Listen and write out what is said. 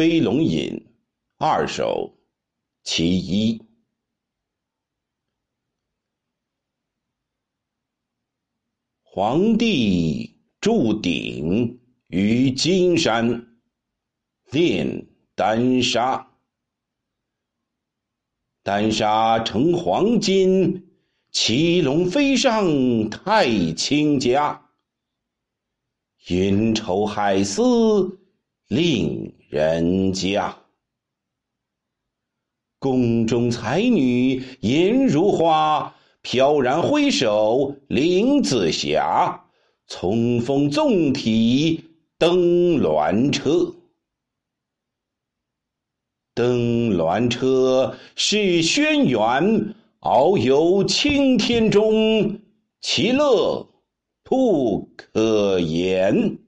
飞龙引二首其一。皇帝铸鼎于金山，炼丹砂。丹砂成黄金，骑龙飞上太清家。云愁海思令人家。宫中才女颜如花，飘然挥手领紫霞。从风纵体登鸾车，登鸾车是轩辕，遨游青天中，其乐不可言。